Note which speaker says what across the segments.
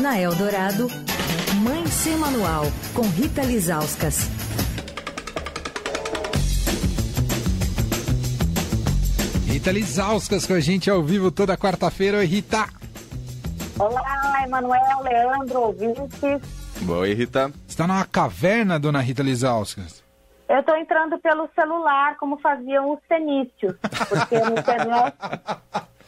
Speaker 1: Na Eldorado, Mãe Sem Manual, com Rita Lizauskas.
Speaker 2: Rita Lizauskas com a gente ao vivo toda quarta-feira. Oi, Rita.
Speaker 3: Olá, Emanuel, Leandro, ouvintes.
Speaker 4: Oi, Rita.
Speaker 2: Está numa caverna, dona Rita Lizauskas?
Speaker 3: Eu estou entrando pelo celular, como faziam os fenícios, porque no internet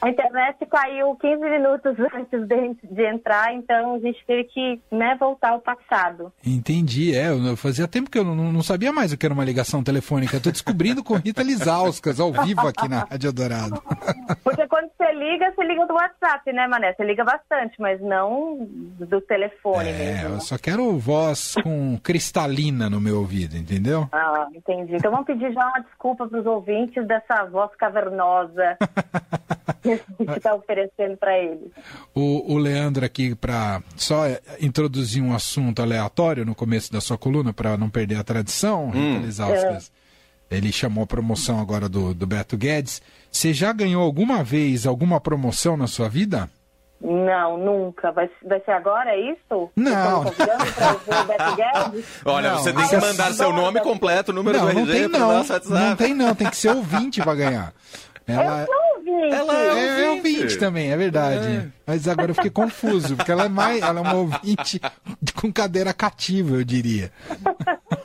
Speaker 3: a internet caiu 15 minutos antes de, de, entrar, então a gente teve que né, voltar ao passado.
Speaker 2: Entendi, é. Eu fazia tempo que eu não, não sabia mais o que era uma ligação telefônica. Estou descobrindo com Rita Lisauskas, ao vivo aqui na Rádio Dourado.
Speaker 3: Porque quando você liga, você liga do WhatsApp, né, Mané? Você liga bastante, mas não do telefone
Speaker 2: é,
Speaker 3: mesmo.
Speaker 2: Eu só quero voz com cristalina no meu ouvido, entendeu?
Speaker 3: Ah, entendi. Então vamos pedir já uma desculpa para os ouvintes dessa voz cavernosa. que a gente está oferecendo para eles.
Speaker 2: O, o, Leandro aqui, para só introduzir um assunto aleatório no começo da sua coluna, para não perder a tradição, hum. é. ele chamou a promoção agora do, do Beto Guedes. Você já ganhou alguma vez alguma promoção na sua vida?
Speaker 3: Não, nunca. Vai, vai ser agora, é isso?
Speaker 2: Não.
Speaker 4: Olha, não, você tem que mandar seu nome completo, número
Speaker 2: não,
Speaker 4: do
Speaker 2: RG
Speaker 4: não tem,
Speaker 2: não. Não tem não, tem que ser ouvinte para ganhar.
Speaker 3: Ela... Eu sou ouvinte.
Speaker 2: Ela é, ouvinte. é ouvinte também, é verdade. É. Mas agora eu fiquei confuso, porque ela é mais, ela é uma ouvinte com cadeira cativa, eu diria.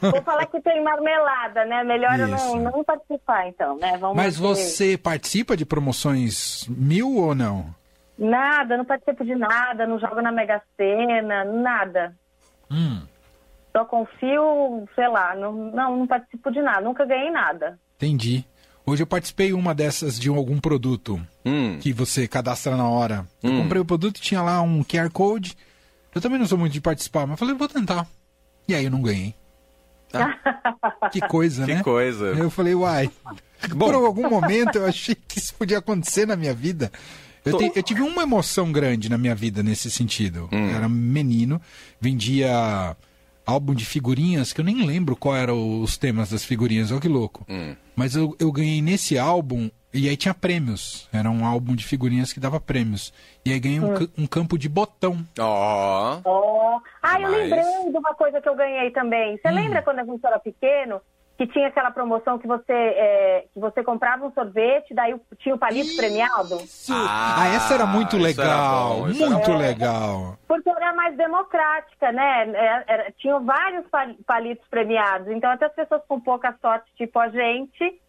Speaker 3: Vou falar que tem marmelada, né? Melhor Isso. eu não, não participar, então, né?
Speaker 2: Vamos Mas você participa de promoções mil ou não?
Speaker 3: Nada, não participo de nada, não jogo na Mega Sena, nada.
Speaker 2: Hum.
Speaker 3: Só confio, sei lá, não, não, não participo de nada, nunca ganhei nada.
Speaker 2: Entendi. Hoje eu participei uma dessas de algum produto
Speaker 4: hum.
Speaker 2: que você cadastra na hora. Eu
Speaker 4: hum.
Speaker 2: comprei o produto, tinha lá um QR Code. Eu também não sou muito de participar, mas falei, vou tentar. E aí eu não ganhei. Ah. que coisa,
Speaker 4: que
Speaker 2: né?
Speaker 4: Que coisa.
Speaker 2: Eu falei, uai. Bom. Por algum momento eu achei que isso podia acontecer na minha vida. Eu, te, eu tive uma emoção grande na minha vida nesse sentido.
Speaker 4: Hum.
Speaker 2: Eu era menino, vendia álbum de figurinhas, que eu nem lembro qual eram os temas das figurinhas, olha que louco.
Speaker 4: Hum.
Speaker 2: Mas eu, eu ganhei nesse álbum, e aí tinha prêmios. Era um álbum de figurinhas que dava prêmios. E aí ganhei um, hum. um campo de botão.
Speaker 4: Ó.
Speaker 3: Oh. oh. Ah, eu Mas... lembrei de uma coisa que eu ganhei também. Você hum. lembra quando a gente era pequeno? Que tinha aquela promoção que você, é, que você comprava um sorvete, daí tinha o palito Isso. premiado.
Speaker 2: Ah, ah, essa era muito legal, era bom, muito legal.
Speaker 3: Porque era mais democrática, né? Era, era, tinham vários palitos premiados, então até as pessoas com pouca sorte, tipo a gente,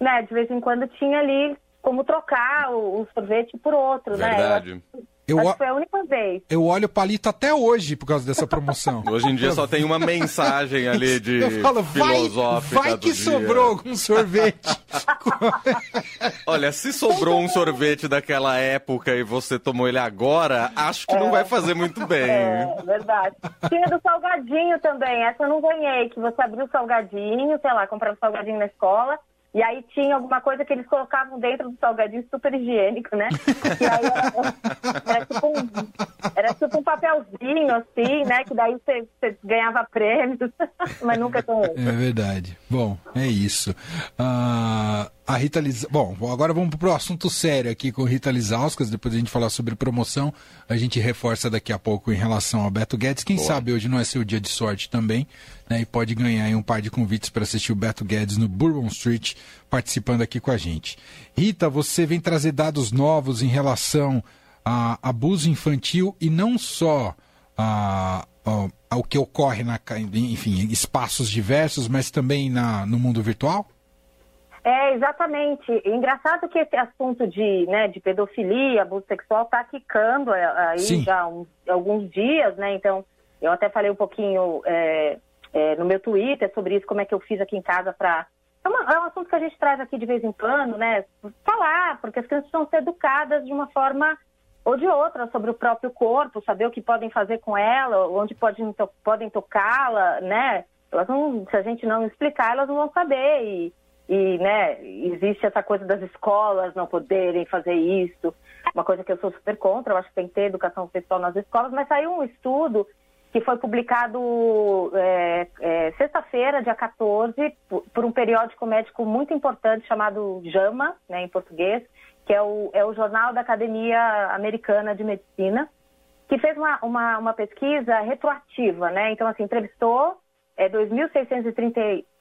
Speaker 3: né, de vez em quando tinha ali como trocar o, o sorvete por outro,
Speaker 4: Verdade.
Speaker 3: né? Eu, Acho que foi a única vez.
Speaker 2: Eu olho o palito até hoje por causa dessa promoção.
Speaker 4: Hoje em dia só tem uma mensagem ali de eu falo, filosófica
Speaker 2: vai, vai que sobrou algum sorvete.
Speaker 4: Olha, se sobrou um sorvete daquela época e você tomou ele agora, acho que é. não vai fazer muito bem.
Speaker 3: É, verdade. Tinha do salgadinho também, essa eu não ganhei, que você abriu o salgadinho, sei lá, comprava o salgadinho na escola, e aí tinha alguma coisa que eles colocavam dentro do salgadinho super higiênico, né? E aí era, era, tipo, um, era tipo um papelzinho, assim, né? Que daí você, ganhava prêmios, mas nunca com É
Speaker 2: verdade. Bom, é isso. Uh, a Rita Liz... Bom, agora vamos para o assunto sério aqui com Rita Lizauskas. Depois a gente falar sobre promoção, a gente reforça daqui a pouco em relação ao Beto Guedes. Quem Boa. sabe hoje não é seu dia de sorte também, né? E pode ganhar um par de convites para assistir o Beto Guedes no Bourbon Street, participando aqui com a gente. Rita, você vem trazer dados novos em relação a abuso infantil e não só a, a, ao que ocorre na, enfim, em espaços diversos, mas também na, no mundo virtual?
Speaker 3: É, exatamente. Engraçado que esse assunto de, né, de pedofilia, abuso sexual, está quicando é, aí Sim. já há uns, alguns dias, né? Então, eu até falei um pouquinho é, é, no meu Twitter sobre isso, como é que eu fiz aqui em casa para. É, é, um assunto que a gente traz aqui de vez em quando, né? Falar, porque as crianças precisam ser educadas de uma forma ou de outra sobre o próprio corpo, saber o que podem fazer com ela, onde podem, to podem tocá-la, né? Elas não, se a gente não explicar, elas não vão saber. E, e né, existe essa coisa das escolas não poderem fazer isso, uma coisa que eu sou super contra, eu acho que tem que ter educação sexual nas escolas, mas saiu um estudo que foi publicado é, é, sexta-feira, dia 14, por, por, um periódico médico muito importante chamado JAMA, né, em português, que é o, é o Jornal da Academia Americana de Medicina. que fez uma, uma, uma pesquisa retroativa, né? Então, assim, entrevistou é,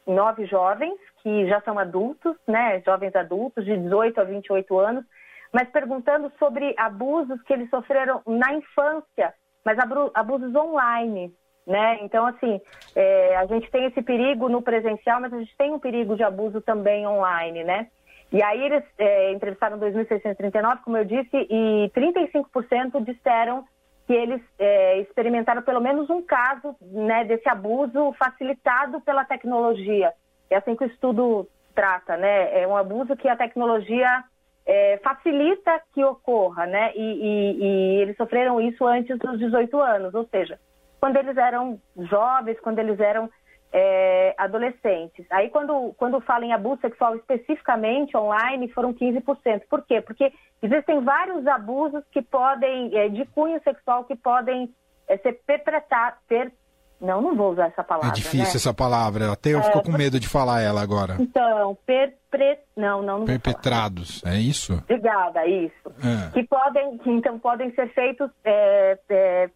Speaker 3: 2.639 jovens que já são adultos, né? Jovens adultos de 18 a 28 anos, mas perguntando sobre abusos que eles sofreram na infância, mas abusos online, né? Então, assim, é, a gente tem esse perigo no presencial, mas a gente tem um perigo de abuso também online, né? E aí eles é, entrevistaram 2.639, como eu disse, e 35% disseram que eles é, experimentaram pelo menos um caso né, desse abuso facilitado pela tecnologia. É assim que o estudo trata, né? É um abuso que a tecnologia é, facilita que ocorra, né? E, e, e, eles sofreram isso antes dos 18 anos, ou seja, quando eles eram jovens, quando eles eram é, adolescentes. Aí, quando, quando fala em abuso sexual especificamente online, foram 15%. Por quê? Porque existem vários abusos que podem, é, de cunho sexual, que podem é, ser perpetrados. Per... Não, não vou usar essa palavra.
Speaker 2: É difícil
Speaker 3: né?
Speaker 2: essa palavra, até eu é, fico com medo de falar ela agora.
Speaker 3: Então, perpre... não, não, não
Speaker 2: Perpetrados, é isso?
Speaker 3: Obrigada, isso. É. Que podem, que então podem ser feitos é,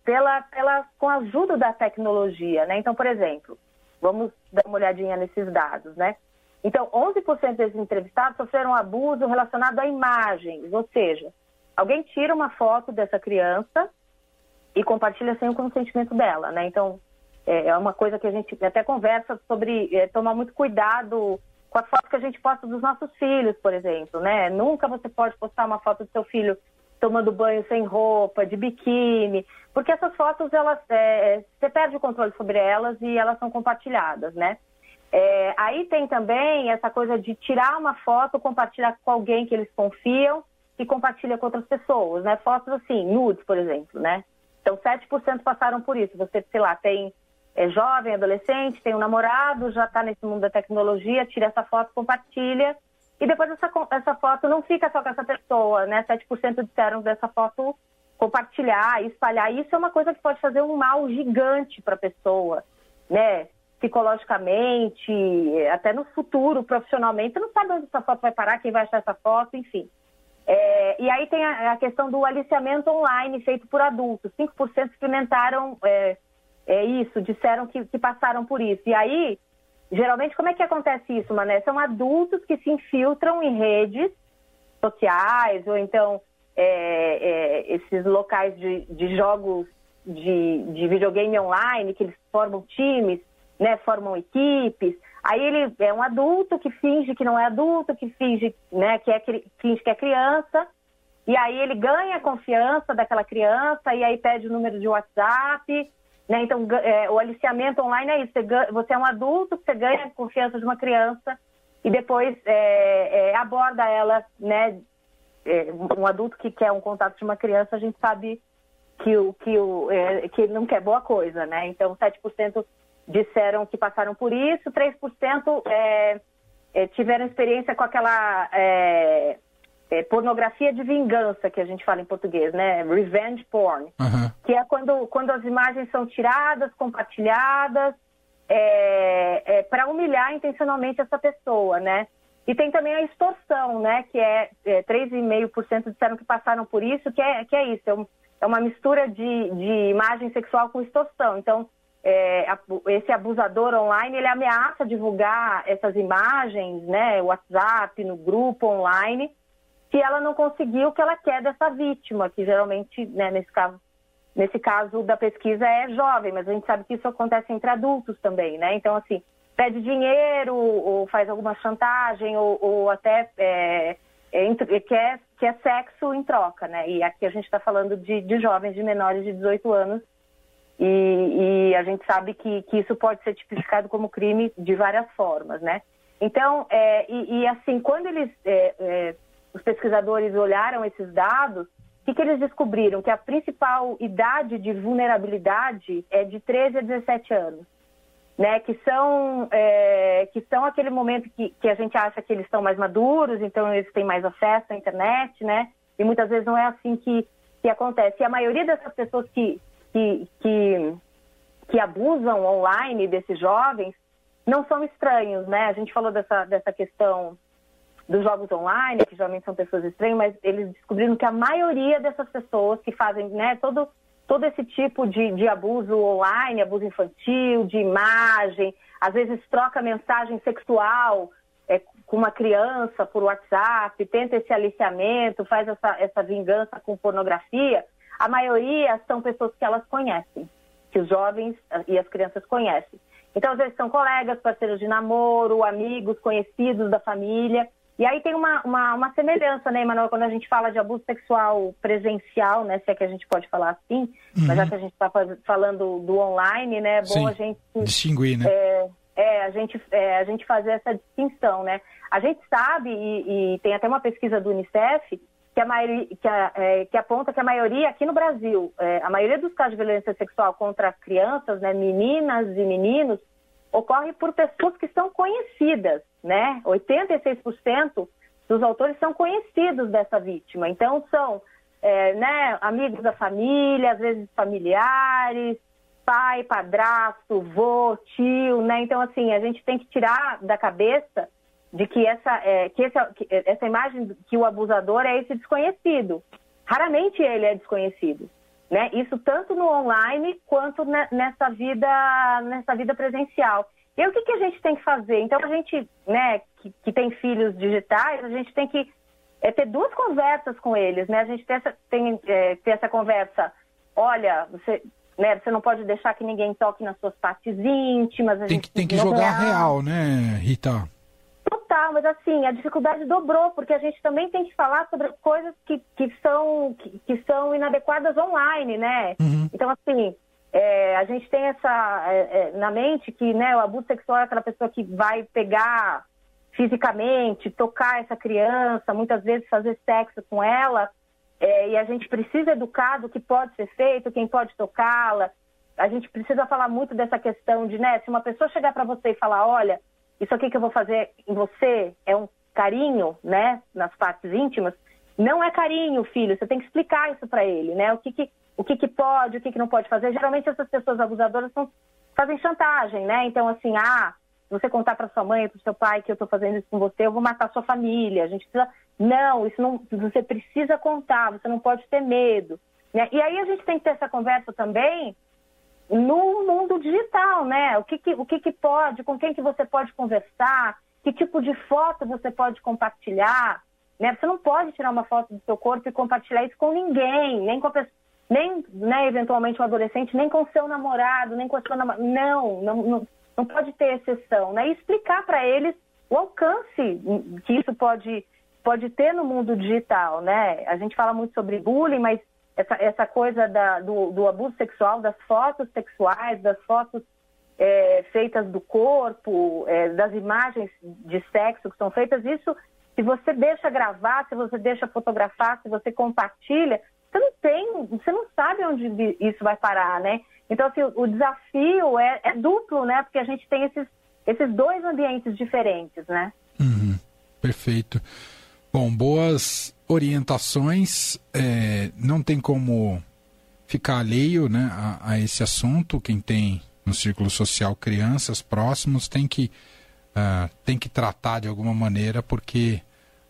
Speaker 3: pela, pela, com a ajuda da tecnologia, né? Então, por exemplo, Vamos dar uma olhadinha nesses dados, né? Então, 11% desses entrevistados sofreram abuso relacionado a imagens, ou seja, alguém tira uma foto dessa criança e compartilha sem o consentimento dela, né? Então, é, é uma coisa que a gente até conversa sobre é, tomar muito cuidado com as fotos que a gente posta dos nossos filhos, por exemplo, né? Nunca você pode postar uma foto do seu filho tomando banho sem roupa, de biquíni, porque essas fotos, elas, é, você perde o controle sobre elas e elas são compartilhadas, né? É, aí tem também essa coisa de tirar uma foto, compartilhar com alguém que eles confiam e compartilha com outras pessoas, né? Fotos assim, nudes, por exemplo, né? Então, 7% passaram por isso. Você, sei lá, tem é, jovem, adolescente, tem um namorado, já está nesse mundo da tecnologia, tira essa foto, compartilha e depois essa, essa foto não fica só com essa pessoa, né? 7% disseram dessa foto compartilhar, espalhar. Isso é uma coisa que pode fazer um mal gigante para a pessoa, né? Psicologicamente, até no futuro, profissionalmente. Você não sabe onde essa foto vai parar, quem vai achar essa foto, enfim. É, e aí tem a, a, questão do aliciamento online feito por adultos. 5% experimentaram é, é, isso, disseram que, que passaram por isso. E aí Geralmente, como é que acontece isso, Mané? São adultos que se infiltram em redes sociais ou então é, é, esses locais de, de jogos de, de, videogame online, que eles formam times, né, formam equipes. Aí ele é um adulto que finge que não é adulto, que finge, né, que é, finge que é criança, e aí ele ganha a confiança daquela criança, e aí pede o número de WhatsApp, né? Então, é, o aliciamento online é isso. Você, você, é um adulto, você ganha a confiança de uma criança e depois é, é, aborda ela, né? É, um adulto que quer um contato de uma criança, a gente sabe que, o, que, o, é, que não quer boa coisa, né? Então, 7% disseram que passaram por isso, 3% é, tiveram experiência com aquela é, pornografia de vingança, que a gente fala em português, né? Revenge porn. Uhum. Que é quando, quando as imagens são tiradas, compartilhadas, é, é, para humilhar intencionalmente essa pessoa, né? E tem também a extorsão, né? Que é, é 3,5% disseram que passaram por isso, que é, que é isso, é, um, é uma mistura de, de imagem sexual com extorsão. Então, é, esse abusador online, ele ameaça divulgar essas imagens, né? WhatsApp, no grupo online, se ela não conseguiu o que ela quer dessa vítima, que geralmente, né, nesse caso, nesse caso da pesquisa é jovem, mas a gente sabe que isso acontece entre adultos também, né? Então, assim, pede dinheiro ou faz alguma chantagem ou, ou até é, é, quer, quer sexo em troca, né? E aqui a gente está falando de, de, jovens de menores de 18 anos e, e a gente sabe que, que, isso pode ser tipificado como crime de várias formas, né? Então, é, e, e, assim, quando eles é, é, os pesquisadores olharam esses dados, o que, que, eles descobriram? Que a principal idade de vulnerabilidade é de 13 a 17 anos. Né, que são é, que são aquele momento que, que a gente acha que eles estão mais maduros, então eles têm mais acesso à internet, né? E muitas vezes não é assim que, que acontece. E a maioria dessas pessoas que, que, que, que abusam online desses jovens não são estranhos, né? A gente falou dessa, dessa questão dos jogos online, que geralmente são pessoas estranhas, mas eles descobriram que a maioria dessas pessoas que fazem né, todo, todo esse tipo de, de abuso online, abuso infantil, de imagem, às vezes troca mensagem sexual é, com uma criança por WhatsApp, tenta esse aliciamento, faz essa, essa vingança com pornografia, a maioria são pessoas que elas conhecem, que os jovens e as crianças conhecem. Então, às vezes, são colegas, parceiros de namoro, amigos, conhecidos da família. E aí tem uma, uma, uma semelhança, né, Emanuel, quando a gente fala de abuso sexual presencial, né, se é que a gente pode falar assim, uhum. mas já que a gente está falando do online, né, é bom
Speaker 2: Sim.
Speaker 3: a gente...
Speaker 2: Distinguir, né?
Speaker 3: É, é, a gente, é, a gente fazer essa distinção, né? A gente sabe, e, e tem até uma pesquisa do Unicef, que, a maioria, que, a, é, que aponta que a maioria aqui no Brasil, é, a maioria dos casos de violência sexual contra crianças, né, meninas e meninos, ocorre por pessoas que são conhecidas, né? 86% dos autores são conhecidos dessa vítima. Então, são é, né, amigos da família, às vezes familiares, pai, padrasto, vô, tio, né? Então, assim, a gente tem que tirar da cabeça de que essa, é, que essa, que essa imagem que o abusador é esse desconhecido. Raramente ele é desconhecido. Né? Isso tanto no online quanto nessa vida, nessa vida presencial. E o que, que a gente tem que fazer? Então, a gente né, que, que tem filhos digitais, a gente tem que é, ter duas conversas com eles. Né? A gente tem essa, tem, é, ter essa conversa, olha, você, né, você não pode deixar que ninguém toque nas suas partes íntimas.
Speaker 2: tem que, tem que jogar real, né, Rita?
Speaker 3: Total, mas assim, a dificuldade dobrou, porque a gente também tem que falar sobre coisas que, que, são, que, que são inadequadas online, né? Uhum. Então, assim, é, a gente tem essa é, é, na mente que né, o abuso sexual é aquela pessoa que vai pegar fisicamente, tocar essa criança, muitas vezes fazer sexo com ela, é, e a gente precisa educar do que pode ser feito, quem pode tocá-la. A gente precisa falar muito dessa questão de, né, se uma pessoa chegar para você e falar, olha, isso aqui que eu vou fazer em você é um carinho, né, nas partes íntimas, não é carinho, filho. Você tem que explicar isso para ele, né? O que que, o que que pode, o que que não pode fazer. Geralmente essas pessoas abusadoras são, fazem chantagem, né? Então assim, ah, você contar para sua mãe, para seu pai que eu estou fazendo isso com você, eu vou matar sua família. A gente precisa, não, isso não, você precisa contar. Você não pode ter medo, né? E aí a gente tem que ter essa conversa também no mundo digital, né? O que, que, o que, que pode, com quem que você pode conversar, que tipo de foto você pode compartilhar, né? Você não pode tirar uma foto do seu corpo e compartilhar isso com ninguém, nem com a pessoa, nem, né, eventualmente um adolescente, nem com seu namorado, nem com a sua namorada. Não, não, não, não pode ter exceção, né? E explicar para eles o alcance que isso pode, pode ter no mundo digital, né? A gente fala muito sobre bullying, mas essa, essa coisa da, do, do, abuso sexual, das fotos sexuais, das fotos é, feitas do corpo, é, das imagens de sexo que são feitas, isso, se você deixa gravar, se você deixa fotografar, se você compartilha, você não tem, você não sabe onde isso vai parar, né? Então, assim, o, desafio é, é, duplo, né? Porque a gente tem esses, esses dois ambientes diferentes, né?
Speaker 2: Uhum, perfeito. Bom, boas orientações. É, não tem como ficar alheio né, a, a, esse assunto. Quem tem no círculo social crianças próximos tem que, uh, tem que tratar de alguma maneira, porque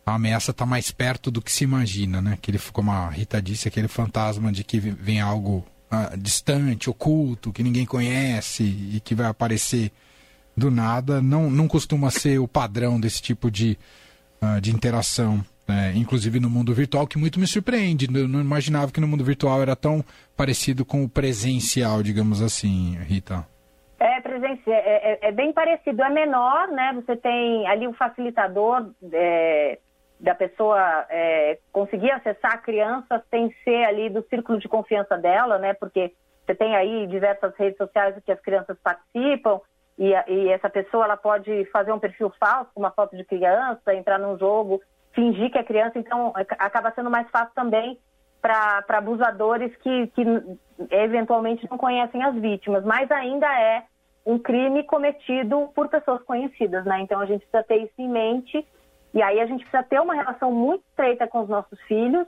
Speaker 2: a ameaça está mais perto do que se imagina, né? Aquele, como a Rita disse, aquele fantasma de que vem algo uh, distante, oculto, que ninguém conhece e que vai aparecer do nada, não, não costuma ser o padrão desse tipo de uh, de interação, né? inclusive no mundo virtual, que muito me surpreende. Eu não imaginava que no mundo virtual era tão parecido com o presencial, digamos assim, Rita.
Speaker 3: É, presencial, é, é, é bem parecido, é menor, né? Você tem ali o facilitador é, da pessoa é, conseguir acessar a criança sem ser ali do círculo de confiança dela, né? Porque você tem aí diversas redes sociais que as crianças participam, e, e, essa pessoa ela pode fazer um perfil falso, uma foto de criança, entrar num jogo, fingir que é criança, então acaba sendo mais fácil também para abusadores que, que eventualmente não conhecem as vítimas, mas ainda é um crime cometido por pessoas conhecidas, né? Então a gente precisa ter isso em mente e aí a gente precisa ter uma relação muito estreita com os nossos filhos,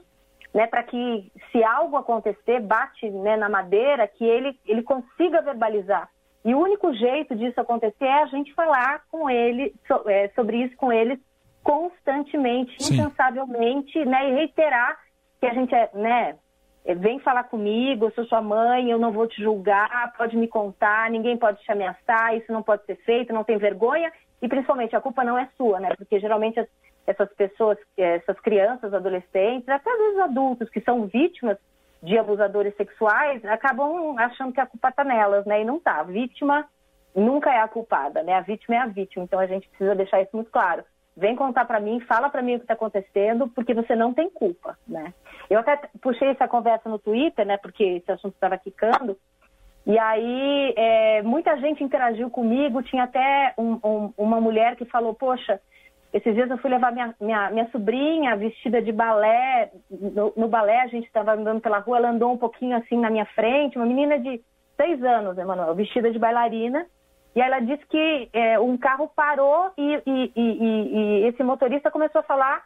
Speaker 3: né? Para que se algo acontecer, bate né, na madeira, que ele, ele consiga verbalizar e o único jeito disso acontecer é a gente falar com ele so, é, sobre isso com eles constantemente, Sim. incansavelmente, né? E reiterar que a gente é, né? é, vem falar comigo, eu sou sua mãe, eu não vou te julgar, pode me contar, ninguém pode te ameaçar, isso não pode ser feito, não tem vergonha. E principalmente a culpa não é sua, né? Porque geralmente as, essas pessoas, essas crianças, adolescentes, até às vezes adultos que são vítimas de abusadores sexuais, acabam achando que a culpa está nelas, né? E não está. A vítima nunca é a culpada, né? A vítima é a vítima. Então a gente precisa deixar isso muito claro. Vem contar para mim, fala para mim o que está acontecendo, porque você não tem culpa, né? Eu até puxei essa conversa no Twitter, né? Porque esse assunto estava quicando. E aí é, muita gente interagiu comigo. Tinha até um, um, uma mulher que falou: Poxa, esses dias eu fui levar minha, minha, minha sobrinha vestida de balé. No, no balé, a gente estava andando pela rua, ela andou um pouquinho assim na minha frente, uma menina de seis anos, Emanuel, vestida de bailarina. E ela disse que é, um carro parou e, e, e, e, esse motorista começou a falar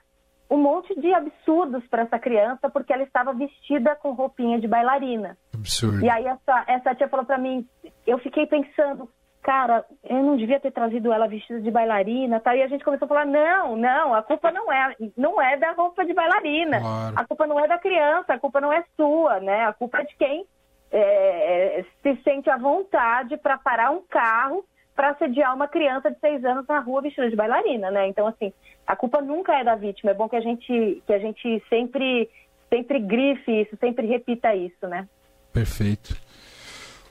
Speaker 3: um monte de absurdos para essa criança porque ela estava vestida com roupinha de bailarina.
Speaker 2: Absurdo.
Speaker 3: E aí essa, essa tia falou para mim, eu fiquei pensando, cara, eu não devia ter trazido ela vestida de bailarina, tá? E a gente começou a falar, não, não, a culpa não é, não é da roupa de bailarina,
Speaker 2: claro.
Speaker 3: a culpa não é da criança, a culpa não é sua, né? A culpa é de quem é, se sente à vontade para parar um carro para assediar uma criança de seis anos na rua vestida de bailarina, né? Então, assim, a culpa nunca é da vítima. É bom que a gente, que a gente sempre, sempre grife isso, sempre repita isso, né?
Speaker 2: Perfeito.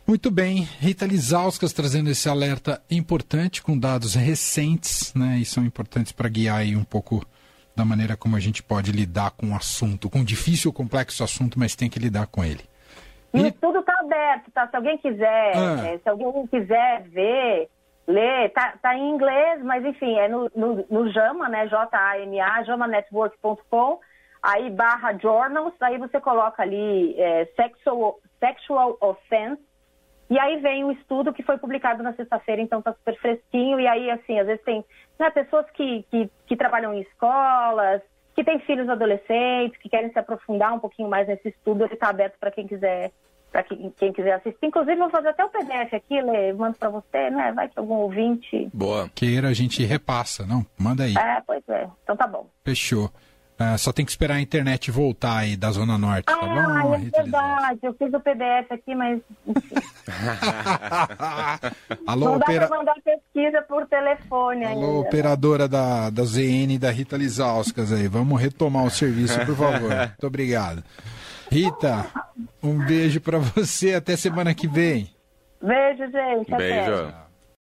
Speaker 2: Muito bem, Rita Lizauskas trazendo esse alerta importante com dados recentes, né? E são importantes para guiar aí um pouco da maneira como a gente pode lidar com o assunto, com um difícil, complexo assunto, mas tem que lidar com ele.
Speaker 3: E, e tudo está aberto, tá? Se alguém quiser, ah. é, se alguém quiser ver, ler, tá, tá em inglês, mas enfim, é no, no, no JAMA, né? J-A-M-A, jamanetwork.com, aí barra journals, aí você coloca ali é, sexual, sexual offense, e aí vem o estudo que foi publicado na sexta-feira, então tá super fresquinho, e aí, assim, às vezes tem né, pessoas que, que, que trabalham em escolas, que têm filhos adolescentes, que querem se aprofundar um pouquinho mais nesse estudo, ele está aberto para quem quiser para quem, quem, quiser assistir. Inclusive, vou fazer até o PDF aqui, Lê, mando para você, né? Vai que algum ouvinte...
Speaker 2: Boa. Queira, a gente repassa, não? Manda aí.
Speaker 3: É, pois é. Então tá bom.
Speaker 2: Fechou. Uh, só tem que esperar a internet voltar aí da Zona Norte, tá
Speaker 3: ah, bom? é verdade. Eu fiz o PDF aqui, mas...
Speaker 2: Alô,
Speaker 3: Não
Speaker 2: opera...
Speaker 3: dá pra mandar pesquisa por telefone
Speaker 2: Alô,
Speaker 3: ainda.
Speaker 2: operadora da, da ZN da Rita Lizauskas aí. Vamos retomar o serviço, por favor. Muito obrigado. Rita, um beijo para você. Até semana que vem.
Speaker 3: Beijo, gente.
Speaker 4: Beijo.
Speaker 3: Até.